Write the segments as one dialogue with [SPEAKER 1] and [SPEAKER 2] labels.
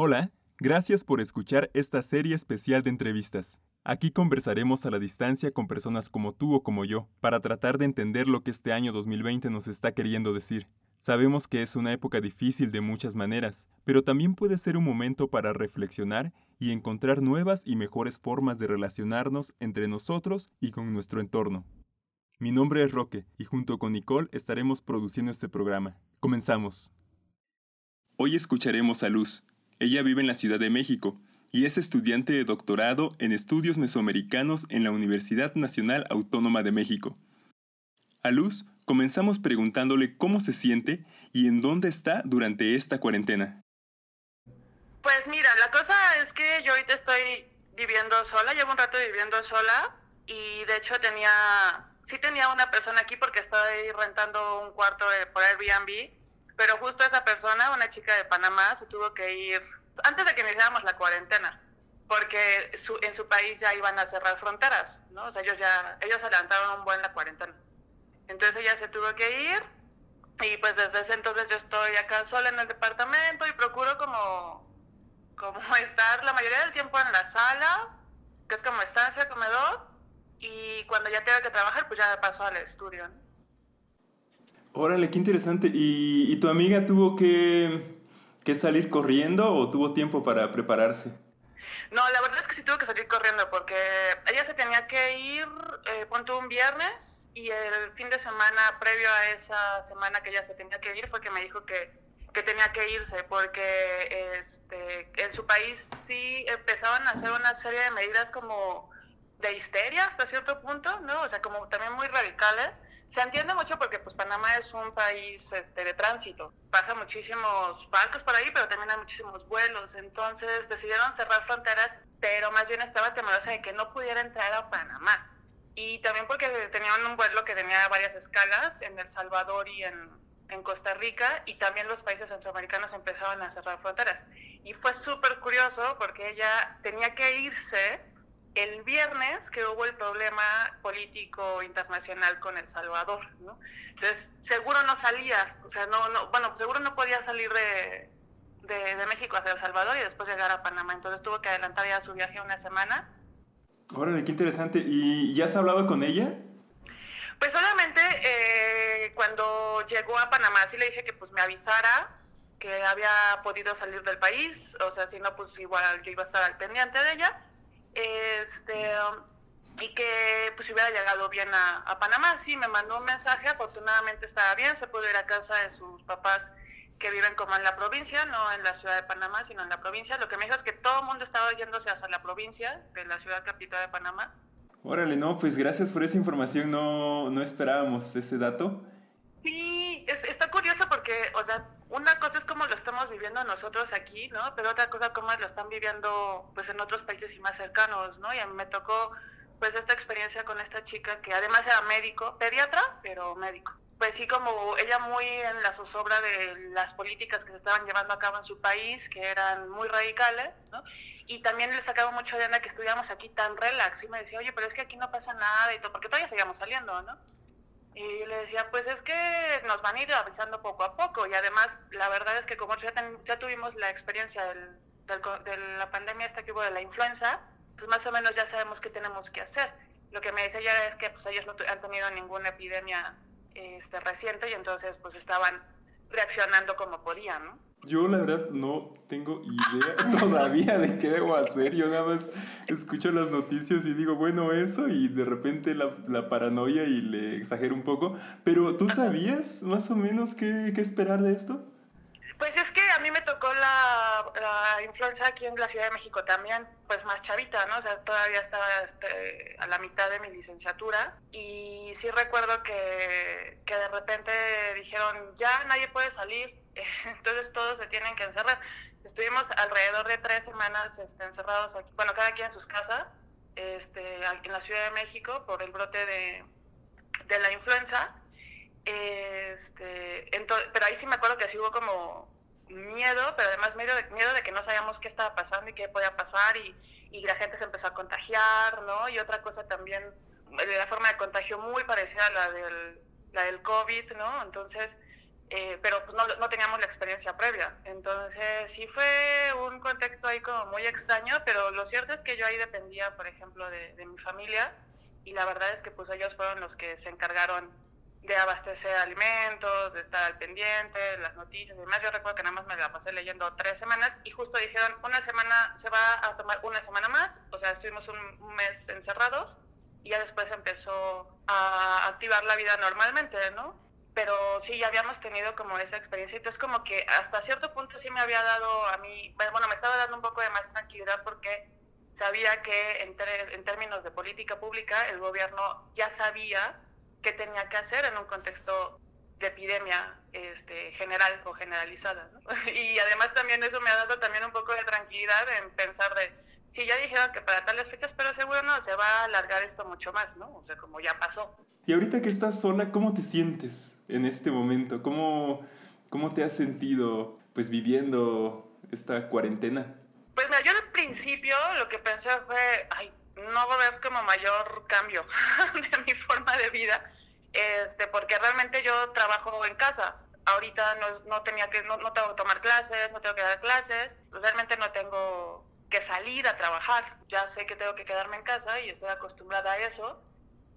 [SPEAKER 1] Hola, gracias por escuchar esta serie especial de entrevistas. Aquí conversaremos a la distancia con personas como tú o como yo, para tratar de entender lo que este año 2020 nos está queriendo decir. Sabemos que es una época difícil de muchas maneras, pero también puede ser un momento para reflexionar y encontrar nuevas y mejores formas de relacionarnos entre nosotros y con nuestro entorno. Mi nombre es Roque y junto con Nicole estaremos produciendo este programa. Comenzamos. Hoy escucharemos a Luz, ella vive en la Ciudad de México y es estudiante de doctorado en estudios mesoamericanos en la Universidad Nacional Autónoma de México. A Luz comenzamos preguntándole cómo se siente y en dónde está durante esta cuarentena.
[SPEAKER 2] Pues mira, la cosa es que yo ahorita estoy viviendo sola, llevo un rato viviendo sola y de hecho tenía, sí tenía una persona aquí porque estoy rentando un cuarto por Airbnb pero justo esa persona, una chica de Panamá, se tuvo que ir antes de que iniciáramos la cuarentena, porque en su país ya iban a cerrar fronteras, ¿no? O sea, ellos ya, ellos adelantaron un buen la cuarentena. Entonces ella se tuvo que ir y pues desde ese entonces yo estoy acá sola en el departamento y procuro como, como estar la mayoría del tiempo en la sala, que es como estancia, comedor, y cuando ya tengo que trabajar, pues ya paso al estudio.
[SPEAKER 1] Órale, qué interesante. ¿Y, tu amiga tuvo que, salir corriendo o tuvo tiempo para prepararse?
[SPEAKER 2] No, la verdad es que sí tuvo que salir corriendo porque ella se tenía que ir, eh, un viernes y el fin de semana previo a esa semana que ella se tenía que ir fue que me dijo que, que tenía que irse porque este, en su país sí empezaban a hacer una serie de medidas como de histeria hasta cierto punto, ¿no? O sea, como también muy radicales se entiende mucho porque pues Panamá es un país este, de tránsito. Pasan muchísimos barcos por ahí, pero también hay muchísimos vuelos. Entonces decidieron cerrar fronteras, pero más bien estaba temerosa de que no pudiera entrar a Panamá. Y también porque tenían un vuelo que tenía varias escalas en El Salvador y en, en Costa Rica, y también los países centroamericanos empezaron a cerrar fronteras. Y fue súper curioso porque ella tenía que irse el viernes que hubo el problema político internacional con El Salvador, ¿no? Entonces, seguro no salía, o sea, no, no, bueno, seguro no podía salir de, de, México hacia El Salvador y después llegar a Panamá, entonces tuvo que adelantar ya su viaje una semana.
[SPEAKER 1] Órale, qué interesante. ¿Y ya has hablado con ella?
[SPEAKER 2] Pues solamente eh, cuando llegó a Panamá sí le dije que pues me avisara que había podido salir del país, o sea, si no, pues igual yo iba a estar al pendiente de ella este, y que pues hubiera llegado bien a, Panamá. Sí, me mandó un mensaje, afortunadamente estaba bien, se pudo ir a casa de sus papás que viven como en la provincia, no en la ciudad de Panamá, sino en la provincia. Lo que me dijo es que todo el mundo estaba yéndose hacia la provincia de la ciudad capital de Panamá.
[SPEAKER 1] Órale, no, pues gracias por esa información, no, no esperábamos ese dato.
[SPEAKER 2] Sí, es, está curioso porque, o sea, una cosa es como lo estamos viviendo nosotros aquí, ¿no? Pero otra cosa como lo están viviendo, pues, en otros países y más cercanos, ¿no? Y a mí me tocó, pues, esta experiencia con esta chica que además era médico, pediatra, pero médico. Pues sí, como ella muy en la zozobra de las políticas que se estaban llevando a cabo en su país, que eran muy radicales, ¿no? Y también le sacaba mucho de onda que estuviéramos aquí tan relax. Y me decía, oye, pero es que aquí no pasa nada y todo, porque todavía seguíamos saliendo, ¿no? Y le decía, pues es que nos van a ir avisando poco a poco. Y además, la verdad es que como ya, ya tuvimos la experiencia del, de la pandemia esta que hubo de la influenza, pues más o menos ya sabemos qué tenemos que hacer. Lo que me dice ella es que pues ellos no han tenido ninguna epidemia este, reciente y entonces pues estaban reaccionando como podían, ¿no?
[SPEAKER 1] Yo la verdad no tengo idea todavía de qué debo hacer. Yo nada más escucho las noticias y digo, bueno, eso, y de repente la, la paranoia y le exagero un poco. Pero ¿tú sabías más o menos qué, qué esperar de esto?
[SPEAKER 2] Pues es que a mí me tocó la, la, influenza aquí en la Ciudad de México también, pues más chavita, ¿no? O sea, todavía estaba este, a la mitad de mi licenciatura y sí recuerdo que, que de repente dijeron, ya nadie puede salir, entonces todos se tienen que encerrar. Estuvimos alrededor de tres semanas este, encerrados aquí, bueno, cada quien en sus casas, este, en la Ciudad de México por el brote de, de la influenza este, pero ahí sí me acuerdo que sí hubo como miedo, pero además miedo de, miedo de que no sabíamos qué estaba pasando y qué podía pasar y, y la gente se empezó a contagiar, ¿no? Y otra cosa también, la forma de contagio muy parecida a la del, la del COVID, ¿no? Entonces, eh, pero pues no, no, teníamos la experiencia previa. Entonces sí fue un contexto ahí como muy extraño, pero lo cierto es que yo ahí dependía, por ejemplo, de, de mi familia y la verdad es que pues ellos fueron los que se encargaron de abastecer alimentos, de estar al pendiente, las noticias y demás. Yo recuerdo que nada más me la pasé leyendo tres semanas y justo dijeron, una semana se va a tomar una semana más, o sea, estuvimos un mes encerrados y ya después empezó a activar la vida normalmente, ¿no? Pero sí, ya habíamos tenido como esa experiencia, entonces como que hasta cierto punto sí me había dado a mí, bueno, me estaba dando un poco de más tranquilidad porque sabía que en, en términos de política pública el gobierno ya sabía qué tenía que hacer en un contexto de epidemia este, general o generalizada. ¿no? Y además también eso me ha dado también un poco de tranquilidad en pensar de, si ya dijeron que para tales fechas, pero seguro no, se va a alargar esto mucho más, ¿no? O sea, como ya pasó.
[SPEAKER 1] Y ahorita que estás sola, ¿cómo te sientes en este momento? ¿Cómo, cómo te has sentido pues viviendo esta cuarentena?
[SPEAKER 2] Pues mira, yo al principio lo que pensé fue, ay, no va a haber como mayor cambio de mi forma de vida, este, porque realmente yo trabajo en casa. Ahorita no, no tenía que, no, no, tengo que tomar clases, no tengo que dar clases, realmente no tengo que salir a trabajar. Ya sé que tengo que quedarme en casa y estoy acostumbrada a eso,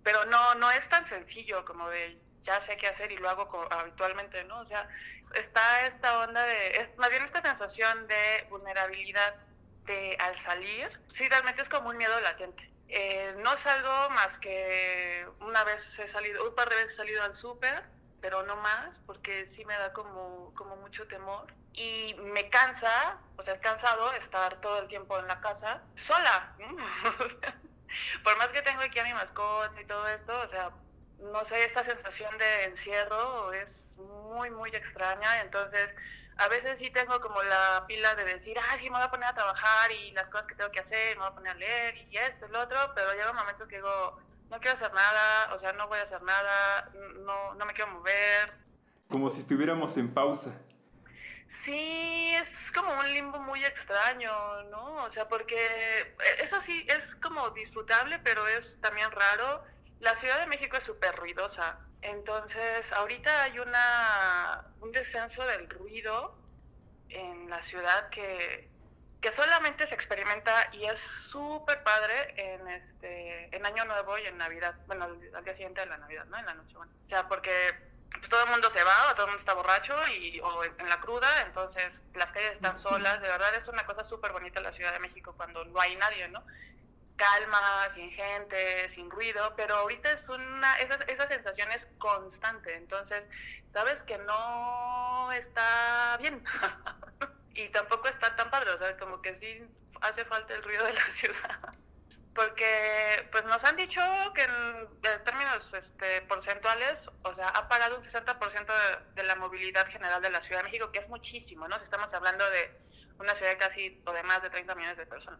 [SPEAKER 2] pero no, no es tan sencillo como de ya sé qué hacer y lo hago habitualmente, ¿no? O sea, está esta onda de, es más bien esta sensación de vulnerabilidad de al salir, sí, realmente es como un miedo latente. Eh, no salgo más que una vez he salido, un par de veces he salido al súper, pero no más, porque sí me da como, como mucho temor. Y me cansa, o sea, es cansado estar todo el tiempo en la casa, sola. Por más que tengo aquí a mi mascota y todo esto, o sea, no sé, esta sensación de encierro es muy, muy extraña. Entonces, a veces sí tengo como la pila de decir, ah, sí, me voy a poner a trabajar y las cosas que tengo que hacer, me voy a poner a leer y esto y lo otro, pero llega un momento que digo, no quiero hacer nada, o sea, no voy a hacer nada, no, no me quiero mover.
[SPEAKER 1] Como si estuviéramos en pausa.
[SPEAKER 2] Sí, es como un limbo muy extraño, ¿no? O sea, porque eh, eso sí es como disfrutable, pero es también raro. La Ciudad de México es súper ruidosa. Entonces, ahorita hay una, un descenso del ruido en la ciudad que, que solamente se experimenta y es súper padre en este en Año Nuevo y en Navidad, bueno, al, día siguiente de la Navidad, ¿no? En la noche, bueno. O sea, porque pues, todo el mundo se va, o todo el mundo está borracho y, o en, la cruda, entonces las calles están solas, de verdad es una cosa súper bonita la Ciudad de México cuando no hay nadie, ¿no? Calma, sin gente, sin ruido, pero ahorita es una, esa, esa sensación es constante, entonces sabes que no está bien y tampoco está tan padre, o sea, como que sí hace falta el ruido de la ciudad. Porque pues nos han dicho que en, términos este, porcentuales, o sea, ha parado un 60% de, de la movilidad general de la Ciudad de México, que es muchísimo, ¿no? Si estamos hablando de una ciudad casi o de más de 30 millones de personas.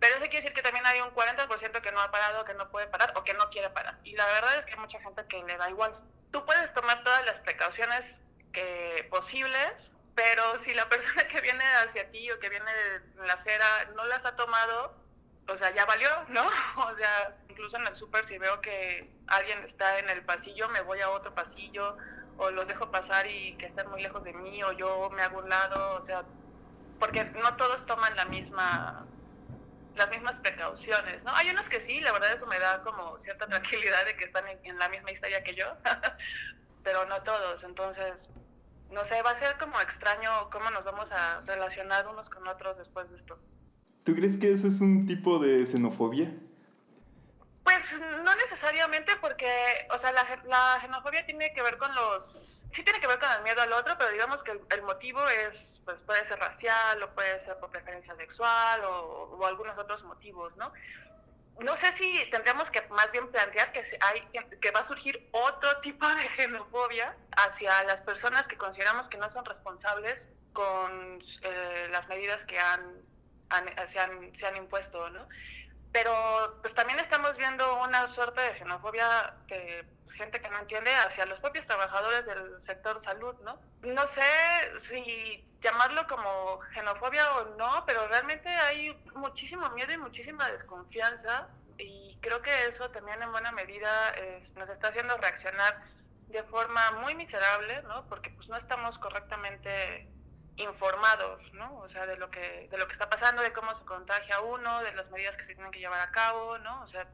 [SPEAKER 2] Pero eso quiere decir que también hay un 40% que no ha parado, que no puede parar o que no quiere parar. Y la verdad es que hay mucha gente que le da igual. Tú puedes tomar todas las precauciones que, posibles, pero si la persona que viene hacia ti o que viene de la acera no las ha tomado, o sea, ya valió, ¿no? O sea, incluso en el súper si veo que alguien está en el pasillo, me voy a otro pasillo o los dejo pasar y que estén muy lejos de mí o yo me hago un lado, o sea, porque no todos toman la misma las mismas precauciones, ¿no? Hay unos que sí, la verdad eso me da como cierta tranquilidad de que están en, la misma historia que yo, pero no todos, entonces, no sé, va a ser como extraño cómo nos vamos a relacionar unos con otros después de esto.
[SPEAKER 1] ¿Tú crees que eso es un tipo de xenofobia?
[SPEAKER 2] Pues no necesariamente porque, o sea, la, la xenofobia tiene que ver con los sí tiene que ver con el miedo al otro, pero digamos que el, motivo es, pues puede ser racial o puede ser por preferencia sexual o, algunos otros motivos, ¿no? No sé si tendríamos que más bien plantear que hay que va a surgir otro tipo de xenofobia hacia las personas que consideramos que no son responsables con eh, las medidas que han, se, han, se han impuesto, ¿no? Pero pues también estamos viendo una suerte de xenofobia que gente que no entiende hacia los propios trabajadores del sector salud, ¿no? No sé si llamarlo como xenofobia o no, pero realmente hay muchísimo miedo y muchísima desconfianza y creo que eso también en buena medida nos está haciendo reaccionar de forma muy miserable, ¿no? Porque pues no estamos correctamente informados, ¿no? O sea, de lo que de lo que está pasando, de cómo se contagia uno, de las medidas que se tienen que llevar a cabo, ¿no? O sea,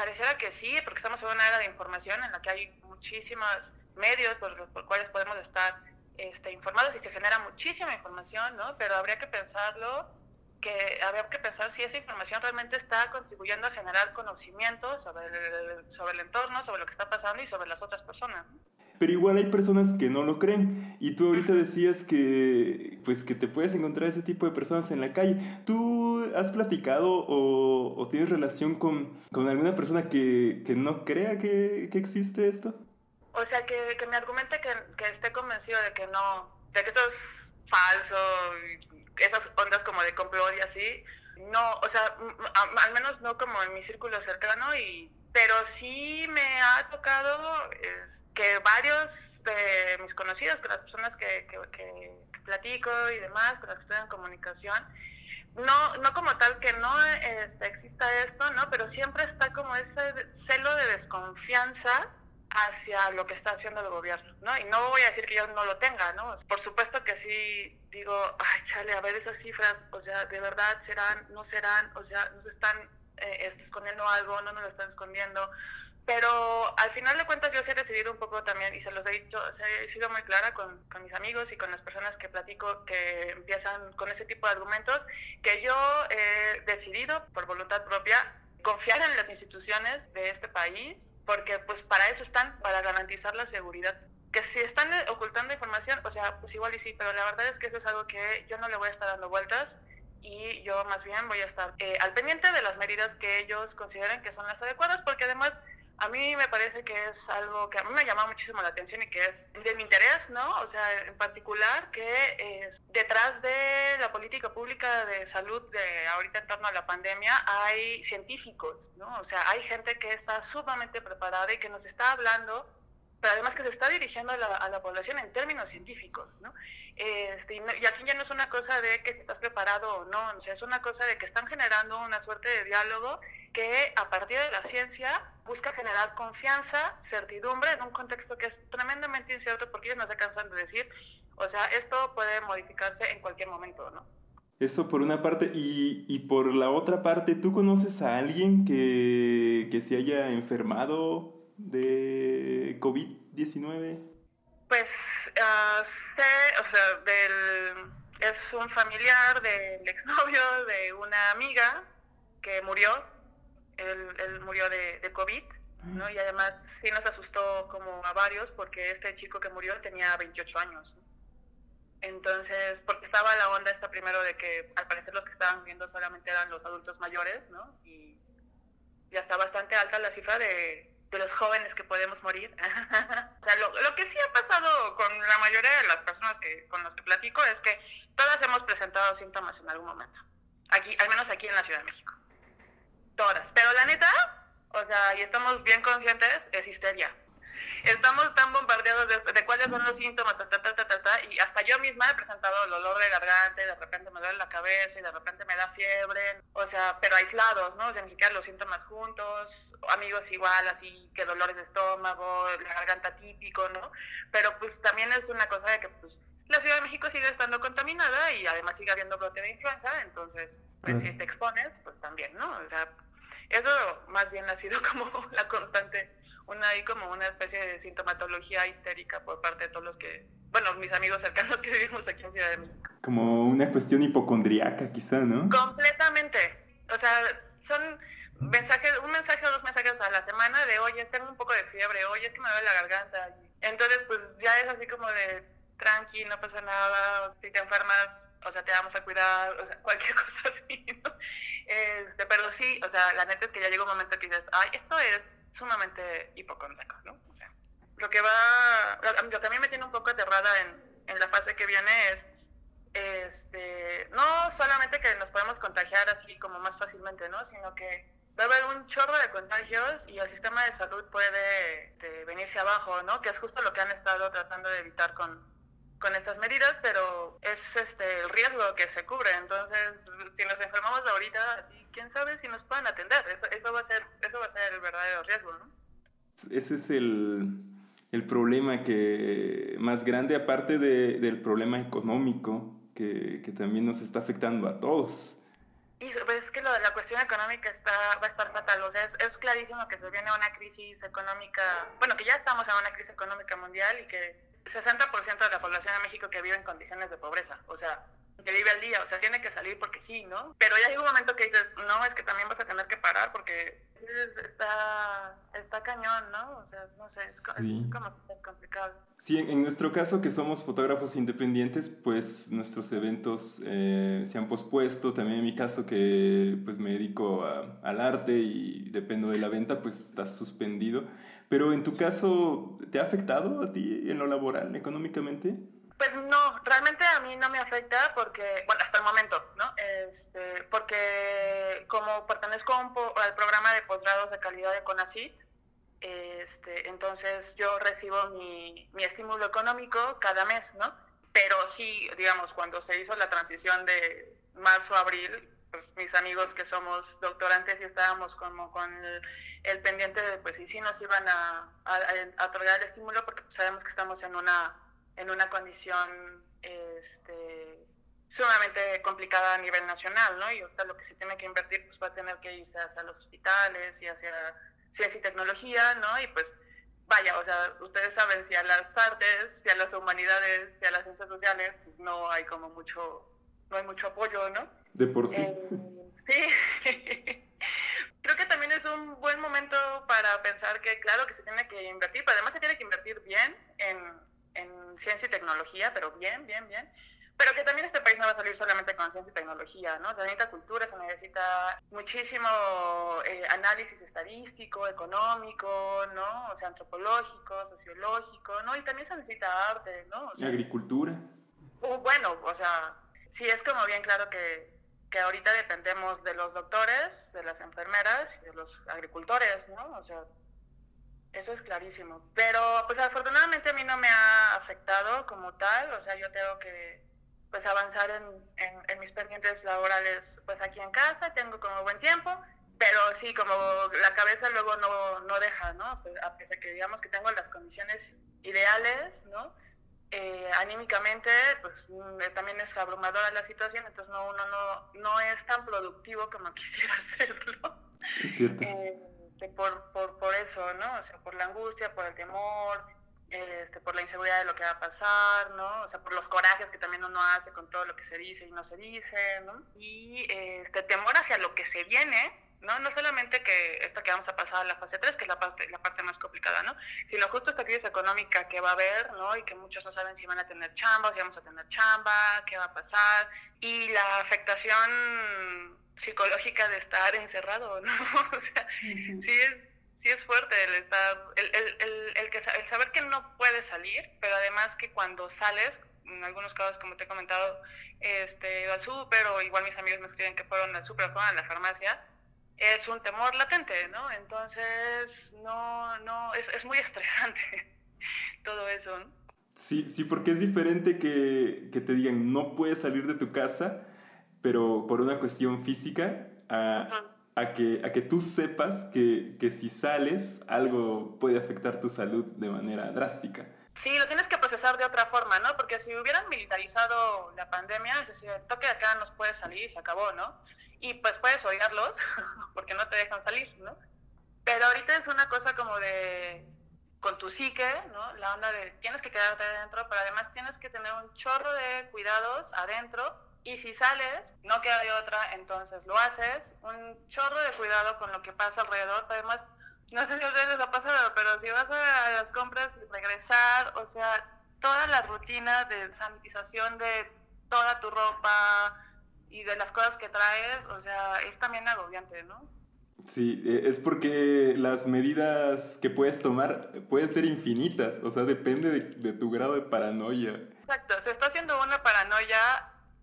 [SPEAKER 2] pareciera que sí, porque estamos en una era de información en la que hay muchísimos medios por los cuales podemos estar este, informados y se genera muchísima información, ¿no? Pero habría que pensarlo, que habría que pensar si esa información realmente está contribuyendo a generar conocimiento sobre el, sobre el entorno, sobre lo que está pasando y sobre las otras personas.
[SPEAKER 1] Pero igual hay personas que no lo creen. Y tú ahorita decías que, pues, que te puedes encontrar ese tipo de personas en la calle. ¿Tú has platicado o, o tienes relación con, con, alguna persona que, que no crea que, que existe esto?
[SPEAKER 2] O sea, que, que me argumente que, que, esté convencido de que no, de que esto es falso, esas ondas como de complot y así. No, o sea, al menos no como en mi círculo cercano, y pero sí me ha tocado que varios de mis conocidos, con las personas que, que, que, platico y demás, con las que estoy en comunicación, no, no como tal que no este, exista esto, ¿no? Pero siempre está como ese celo de desconfianza hacia lo que está haciendo el gobierno, ¿no? Y no voy a decir que yo no lo tenga, ¿no? Por supuesto que sí digo, ay, chale, a ver esas cifras, o sea, de verdad serán, no serán, o sea, nos están eh, escondiendo algo, no nos lo están escondiendo. Pero al final de cuentas yo sí he decidido un poco también, y se los he dicho, he sido muy clara con, con, mis amigos y con las personas que platico que empiezan con ese tipo de argumentos, que yo he decidido por voluntad propia confiar en las instituciones de este país, porque pues para eso están, para garantizar la seguridad. Que si están ocultando información, o sea, pues igual y sí, pero la verdad es que eso es algo que yo no le voy a estar dando vueltas y yo más bien voy a estar eh, al pendiente de las medidas que ellos consideren que son las adecuadas, porque además a mí me parece que es algo que a mí me llama muchísimo la atención y que es de mi interés, ¿no? O sea, en particular que es, detrás de la política pública de salud de ahorita en torno a la pandemia hay científicos, ¿no? O sea, hay gente que está sumamente preparada y que nos está hablando pero además que se está dirigiendo a la, a la población en términos científicos, ¿no? Este, y, aquí ya no es una cosa de que estás preparado o no, o sea, es una cosa de que están generando una suerte de diálogo que a partir de la ciencia busca generar confianza, certidumbre en un contexto que es tremendamente incierto porque ellos no se cansan de decir, o sea, esto puede modificarse en cualquier momento, ¿no?
[SPEAKER 1] Eso por una parte. Y, y por la otra parte, ¿tú conoces a alguien que, que se haya enfermado de COVID-19?
[SPEAKER 2] Pues uh, sé, o sea, del, es un familiar del exnovio de una amiga que murió, él, él murió de, de COVID, ¿no? Y además sí nos asustó como a varios porque este chico que murió tenía 28 años. Entonces, porque estaba la onda esta primero de que al parecer los que estaban viendo solamente eran los adultos mayores, ¿no? Y ya está bastante alta la cifra de, de los jóvenes que podemos morir. o sea, lo, que sí ha pasado con la mayoría de las personas que, con las que platico es que todas hemos presentado síntomas en algún momento. Aquí, al menos aquí en la Ciudad de México. Todas. Pero la neta, o sea, y estamos bien conscientes, es histeria estamos tan bombardeados de, cuáles son los síntomas, ta, ta, ta, y hasta yo misma he presentado el olor de garganta, y de repente me duele la cabeza, y de repente me da fiebre, o sea, pero aislados, ¿no? O sea, ni siquiera los síntomas juntos, amigos igual, así que dolores de estómago, la garganta típico, ¿no? Pero pues también es una cosa de que, pues, la Ciudad de México sigue estando contaminada y además sigue habiendo brote de influenza, entonces, pues si te expones, pues también, ¿no? O sea, eso más bien ha sido como la constante una ahí como una especie de sintomatología histérica por parte de todos los que, bueno, mis amigos cercanos que vivimos aquí en Ciudad de México.
[SPEAKER 1] Como una cuestión hipocondriaca quizá, ¿no?
[SPEAKER 2] Completamente. O sea, son mensajes, un mensaje o dos mensajes a la semana de, oye, tengo un poco de fiebre, oye, es que me duele la garganta. Entonces, pues ya es así como de, tranqui, no pasa nada, si te enfermas, o sea, te vamos a cuidar, o sea, cualquier cosa así. Este, pero sí, o sea, la neta es que ya llega un momento que dices, ay, esto es sumamente hipocondriaco, ¿no? Lo que va, lo que a mí me tiene un poco aterrada en, en la fase que viene es, este, no solamente que nos podemos contagiar así como más fácilmente, ¿no? Sino que va a haber un chorro de contagios y el sistema de salud puede este, venirse abajo, ¿no? Que es justo lo que han estado tratando de evitar con, con estas medidas, pero es este el riesgo que se cubre. Entonces, si nos enfermamos ahorita, así, quién sabe si nos pueden atender. Eso, eso va a ser eso va a ser el verdadero riesgo, ¿no?
[SPEAKER 1] Ese es el el problema que más grande, aparte de, del problema económico, que, que, también nos está afectando a todos.
[SPEAKER 2] Y ves que lo de la cuestión económica está, va a estar fatal. O sea, es, es clarísimo que se viene una crisis económica, bueno, que ya estamos en una crisis económica mundial y que 60% de la población de México que vive en condiciones de pobreza. O sea, que vive al día, o sea, tiene que salir porque sí, ¿no? Pero ya hay un momento que dices, no, es que también vas a tener que parar porque está, está cañón, ¿no? O sea, no sé, es, como complicado.
[SPEAKER 1] Sí, en, nuestro caso que somos fotógrafos independientes, pues nuestros eventos eh, se han pospuesto. También en mi caso que pues me dedico al arte y dependo de la venta, pues está suspendido. Pero en tu caso, ¿te ha afectado a ti en lo laboral, económicamente?
[SPEAKER 2] Pues no, realmente a mí no me afecta porque, bueno, hasta el momento, ¿no? Este, porque como pertenezco al programa de posgrados de calidad de CONACYT, este, entonces yo recibo mi, mi estímulo económico cada mes, ¿no? Pero sí, digamos, cuando se hizo la transición de marzo a abril, pues mis amigos que somos doctorantes y estábamos como con el, pendiente de, pues, y sí nos iban a, a, a otorgar el estímulo porque pues, sabemos que estamos en una en una condición este, sumamente complicada a nivel nacional, ¿no? Y ahorita lo que se tiene que invertir pues va a tener que irse hacia los hospitales y hacia ciencia y tecnología, ¿no? Y pues vaya, o sea, ustedes saben si a las artes, si a las humanidades, si a las ciencias sociales, pues no hay como mucho, no hay mucho apoyo, ¿no?
[SPEAKER 1] De por sí.
[SPEAKER 2] Eh, sí. Creo que también es un buen momento para pensar que claro que se tiene que invertir, pero además se tiene que invertir bien en, en ciencia y tecnología, pero bien, bien, bien. Pero que también este país no va a salir solamente con ciencia y tecnología, ¿no? Se necesita cultura, se necesita muchísimo eh, análisis estadístico, económico, ¿no? O sea, antropológico, sociológico, ¿no? Y también se necesita arte, ¿no?
[SPEAKER 1] O agricultura.
[SPEAKER 2] Uh, bueno, o sea, sí es como bien claro que, que ahorita dependemos de los doctores, de las enfermeras y de los agricultores, ¿no? O sea, eso es clarísimo. Pero pues afortunadamente a mí no me ha afectado como tal. O sea, yo tengo que pues avanzar en, en, mis pendientes laborales pues aquí en casa, tengo como buen tiempo, pero sí, como la cabeza luego no, no deja, ¿no? Pues, a pesar que digamos que tengo las condiciones ideales, ¿no? Eh, anímicamente, pues mm, también es abrumadora la situación, entonces no, uno no, no es tan productivo como quisiera hacerlo.
[SPEAKER 1] Es cierto.
[SPEAKER 2] Eh, este, por, por, por eso, ¿no? O sea, por la angustia, por el temor, este, por la inseguridad de lo que va a pasar, ¿no? O sea, por los corajes que también uno hace con todo lo que se dice y no se dice, ¿no? Y este temor hacia lo que se viene, ¿no? No solamente que esto que vamos a pasar a la fase 3, que es la parte, la parte más complicada, ¿no? Sino justo esta crisis económica que va a haber, ¿no? Y que muchos no saben si van a tener chamba, si vamos a tener chamba, qué va a pasar. Y la afectación psicológica de estar encerrado, ¿no? o sea, sí es, sí es fuerte el estar, el, el, el, el, que, el saber que no puedes salir, pero además que cuando sales, en algunos casos, como te he comentado, este, al súper o igual mis amigos me escriben que fueron al súper fueron a la farmacia, es un temor latente, ¿no? Entonces, no, no, es, es muy estresante todo eso, ¿no?
[SPEAKER 1] Sí, sí, porque es diferente que, que te digan no puedes salir de tu casa pero por una cuestión física, a, a, que, a que tú sepas que, que si sales, algo puede afectar tu salud de manera drástica.
[SPEAKER 2] Sí, lo tienes que procesar de otra forma, ¿no? Porque si hubieran militarizado la pandemia, es decir, el toque de acá nos puede salir y se acabó, ¿no? Y pues puedes odiarlos porque no te dejan salir, ¿no? Pero ahorita es una cosa como de con tu psique, ¿no? La onda de tienes que quedarte adentro, pero además tienes que tener un chorro de cuidados adentro y si sales, no queda de otra, entonces lo haces. Un chorro de cuidado con lo que pasa alrededor. Además, no sé si a ustedes les ha pasado, pero si vas a las compras y regresar, o sea, toda la rutina de sanitización de toda tu ropa y de las cosas que traes, o sea, es también agobiante, ¿no?
[SPEAKER 1] Sí, e, es porque las medidas que puedes tomar pueden ser infinitas, o sea, depende de, de tu grado de paranoia.
[SPEAKER 2] Exacto, se está haciendo una paranoia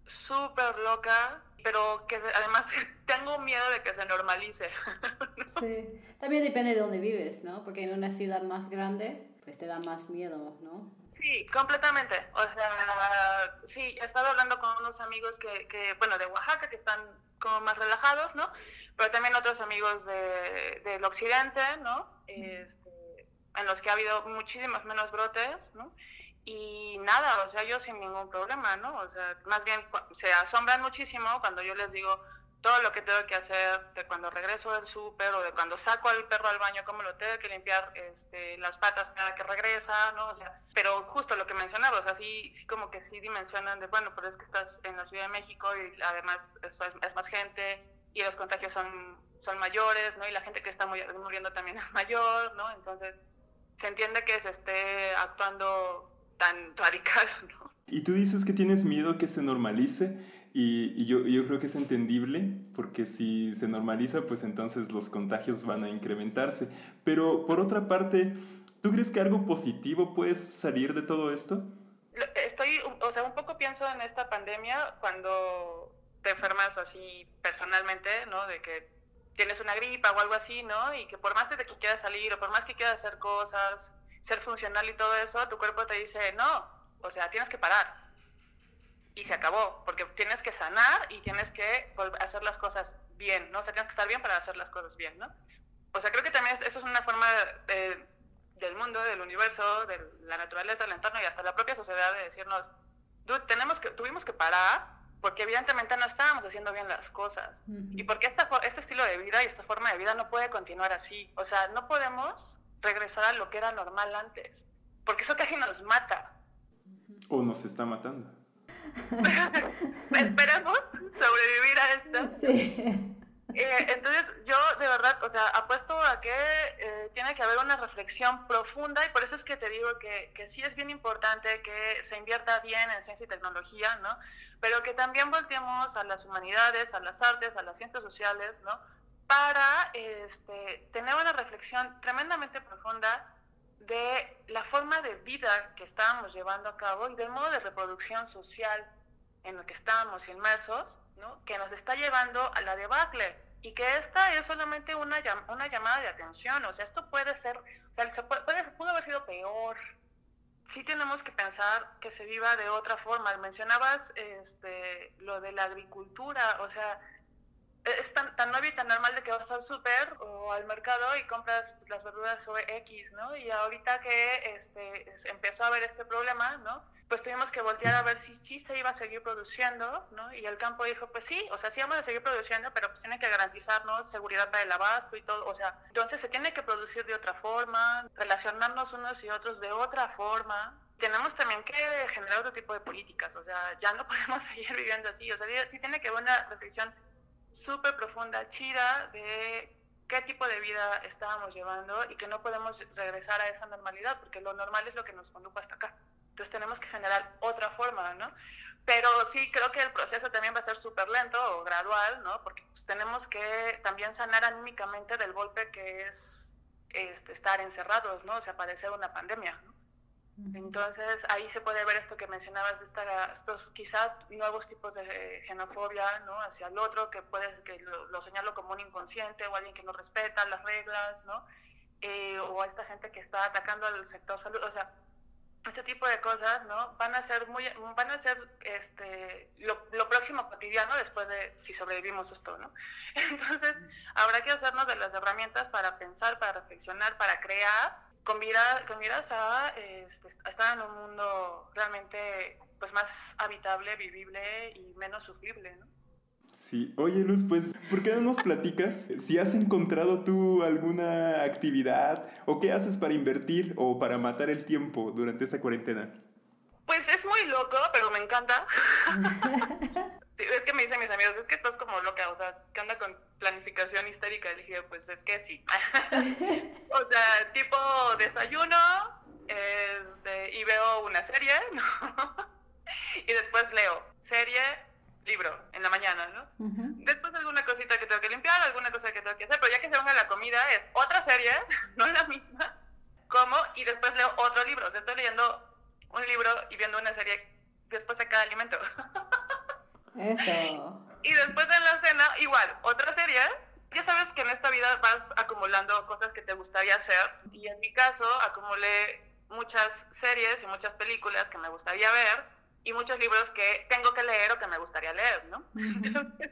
[SPEAKER 2] súper loca, pero que además tengo miedo de que se normalice.
[SPEAKER 3] Sí, también depende de dónde vives, ¿no? Porque en una ciudad más grande, te da más miedo, ¿no?
[SPEAKER 2] Sí, completamente. O sea, sí, he estado hablando con unos amigos que, que, bueno, de Oaxaca, que están como más relajados, ¿no? Pero también otros amigos de, del occidente, ¿no? Este, en los que ha habido muchísimos menos brotes, ¿no? Y nada, o sea, yo sin ningún problema, ¿no? O sea, más bien se asombran muchísimo cuando yo les digo todo lo que tengo que hacer, de cuando regreso del súper o de cuando saco al perro al baño, cómo lo tengo que limpiar este, las patas cada que regresa, ¿no? O sea, pero justo lo que mencionaba, o sea, sí, sí como que sí dimensionan de, bueno, pero es que estás en la Ciudad de México y además es, es más gente y los contagios son, son mayores, ¿no? Y la gente que está muriendo también es mayor, ¿no? Entonces, se entiende que se esté actuando tan radical, ¿no?
[SPEAKER 1] Y tú dices que tienes miedo que se normalice y, yo, yo, creo que es entendible porque si se normaliza, pues entonces los contagios van a incrementarse. Pero por otra parte, ¿tú crees que algo positivo puede salir de todo esto?
[SPEAKER 2] Estoy, o sea, un poco pienso en esta pandemia cuando te enfermas así personalmente, ¿no? De que tienes una gripa o algo así, ¿no? Y que por más que quieras salir o por más que quieras hacer cosas, ser funcional y todo eso, tu cuerpo te dice, no, o sea, tienes que parar y se acabó, porque tienes que sanar y tienes que hacer las cosas bien, ¿no? O sea, tienes que estar bien para hacer las cosas bien, ¿no? O sea, creo que también eso es una forma del mundo, del universo, de la naturaleza, del entorno y hasta la propia sociedad de decirnos, tenemos que, tuvimos que parar porque evidentemente no estábamos haciendo bien las cosas. Y porque esta, este estilo de vida y esta forma de vida no puede continuar así. O sea, no podemos regresar a lo que era normal antes, porque eso casi nos mata.
[SPEAKER 1] O nos está matando.
[SPEAKER 2] Esperemos sobrevivir a esto. Sí. Eh, entonces yo de verdad, o sea, apuesto a que eh, tiene que haber una reflexión profunda y por eso es que te digo que, que, sí es bien importante que se invierta bien en ciencia y tecnología, ¿no? Pero que también volteemos a las humanidades, a las artes, a las ciencias sociales, ¿no? Para este, tener una reflexión tremendamente profunda de la forma de vida que estábamos llevando a cabo y del modo de reproducción social en el que estábamos inmersos, ¿no? que nos está llevando a la debacle y que esta es solamente una, una llamada de atención, o sea, esto puede ser, o sea, se puede, pudo haber sido peor. Sí tenemos que pensar que se viva de otra forma. Mencionabas este, lo de la agricultura, o sea, es tan, tan obvio y tan normal de que vas al súper o al mercado y compras las verduras X, ¿no? Y ahorita que este, empezó a haber este problema, ¿no? Pues tuvimos que voltear a ver si sí se iba a seguir produciendo, ¿no? Y el campo dijo, pues sí, o sea, sí vamos a seguir produciendo, pero pues tiene que garantizarnos seguridad para el abasto y todo, o sea, entonces se tiene que producir de otra forma, relacionarnos unos y otros de otra forma, tenemos también que generar otro tipo de políticas, o sea, ya no podemos seguir viviendo así, o sea, sí tiene que haber una reflexión súper profunda, chida, de qué tipo de vida estábamos llevando y que no podemos regresar a esa normalidad, porque lo normal es lo que nos condujo hasta acá. Entonces tenemos que generar otra forma, ¿no? Pero sí creo que el proceso también va a ser súper lento o gradual, ¿no? Porque pues, tenemos que también sanar anímicamente del golpe que es este, estar encerrados, ¿no? O sea, padecer una pandemia, ¿no? Entonces ahí se puede ver esto que mencionabas, estos quizás nuevos tipos de xenofobia ¿no? hacia el otro, que puedes que lo, señalo como un inconsciente o alguien que no respeta las reglas, ¿no? Eh, o a esta gente que está atacando al sector salud, o sea, este tipo de cosas, ¿no? Van a ser muy, van a ser este, lo, lo, próximo cotidiano después de si sobrevivimos esto, ¿no? Entonces, habrá que hacernos de las herramientas para pensar, para reflexionar, para crear con, miras, a, este, estar en un mundo realmente pues más habitable, vivible y menos sufrible, ¿no?
[SPEAKER 1] Sí, oye Luz, pues, ¿por qué no nos platicas si has encontrado tú alguna actividad o qué haces para invertir o para matar el tiempo durante esa cuarentena?
[SPEAKER 2] Pues es muy loco, pero me encanta. es que me dicen mis amigos, es que estás como loca, o sea, ¿qué anda con planificación histérica? Y dije, pues es que sí. o sea, tipo desayuno este, y veo una serie, ¿no? y después leo serie, libro en la mañana, ¿no? Después alguna cosita que tengo que limpiar, alguna cosa que tengo que hacer, pero ya que se venga la comida es otra serie, no la misma, como, y después leo otro libro. O sea, estoy leyendo un libro y viendo una serie después de cada alimento.
[SPEAKER 3] Eso.
[SPEAKER 2] Y después en la cena, igual, otra serie. Ya sabes que en esta vida vas acumulando cosas que te gustaría hacer. Y en mi caso, acumulé muchas series y muchas películas que me gustaría ver y muchos libros que tengo que leer o que me gustaría leer, ¿no? Entonces,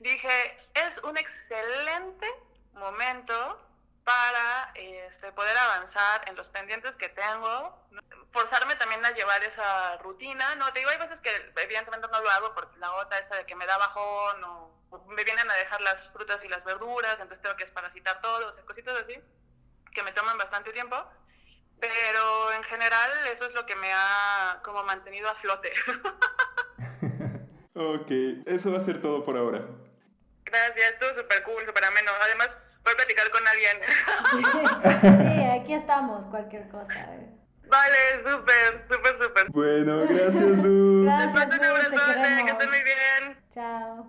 [SPEAKER 2] dije, es un excelente momento para este, poder avanzar en los pendientes que tengo, forzarme también a llevar esa rutina, no, te digo, hay veces que evidentemente no lo hago porque la gota esta de que me da bajón o me vienen a dejar las frutas y las verduras, entonces tengo que esparasitar todo, o sea, cositas así, que me toman bastante tiempo, pero en general eso es lo que me ha como mantenido a flote.
[SPEAKER 1] ok, eso va a ser todo por ahora.
[SPEAKER 2] Gracias, estuvo súper cool, súper ameno. Además, voy a platicar con
[SPEAKER 3] alguien. sí, aquí estamos, cualquier cosa. Eh.
[SPEAKER 2] Vale, súper, súper, súper.
[SPEAKER 1] Bueno, gracias, Luz.
[SPEAKER 3] Gracias, Luz,
[SPEAKER 2] te que estés muy bien.
[SPEAKER 3] Chao.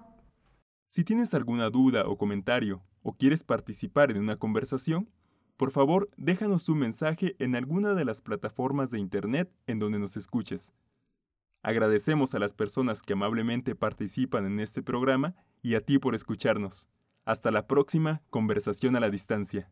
[SPEAKER 1] Si tienes alguna duda o comentario o quieres participar en una conversación, por favor déjanos un mensaje en alguna de las plataformas de Internet en donde nos escuches. Agradecemos a las personas que amablemente participan en este programa y a ti por escucharnos. Hasta la próxima conversación a la distancia.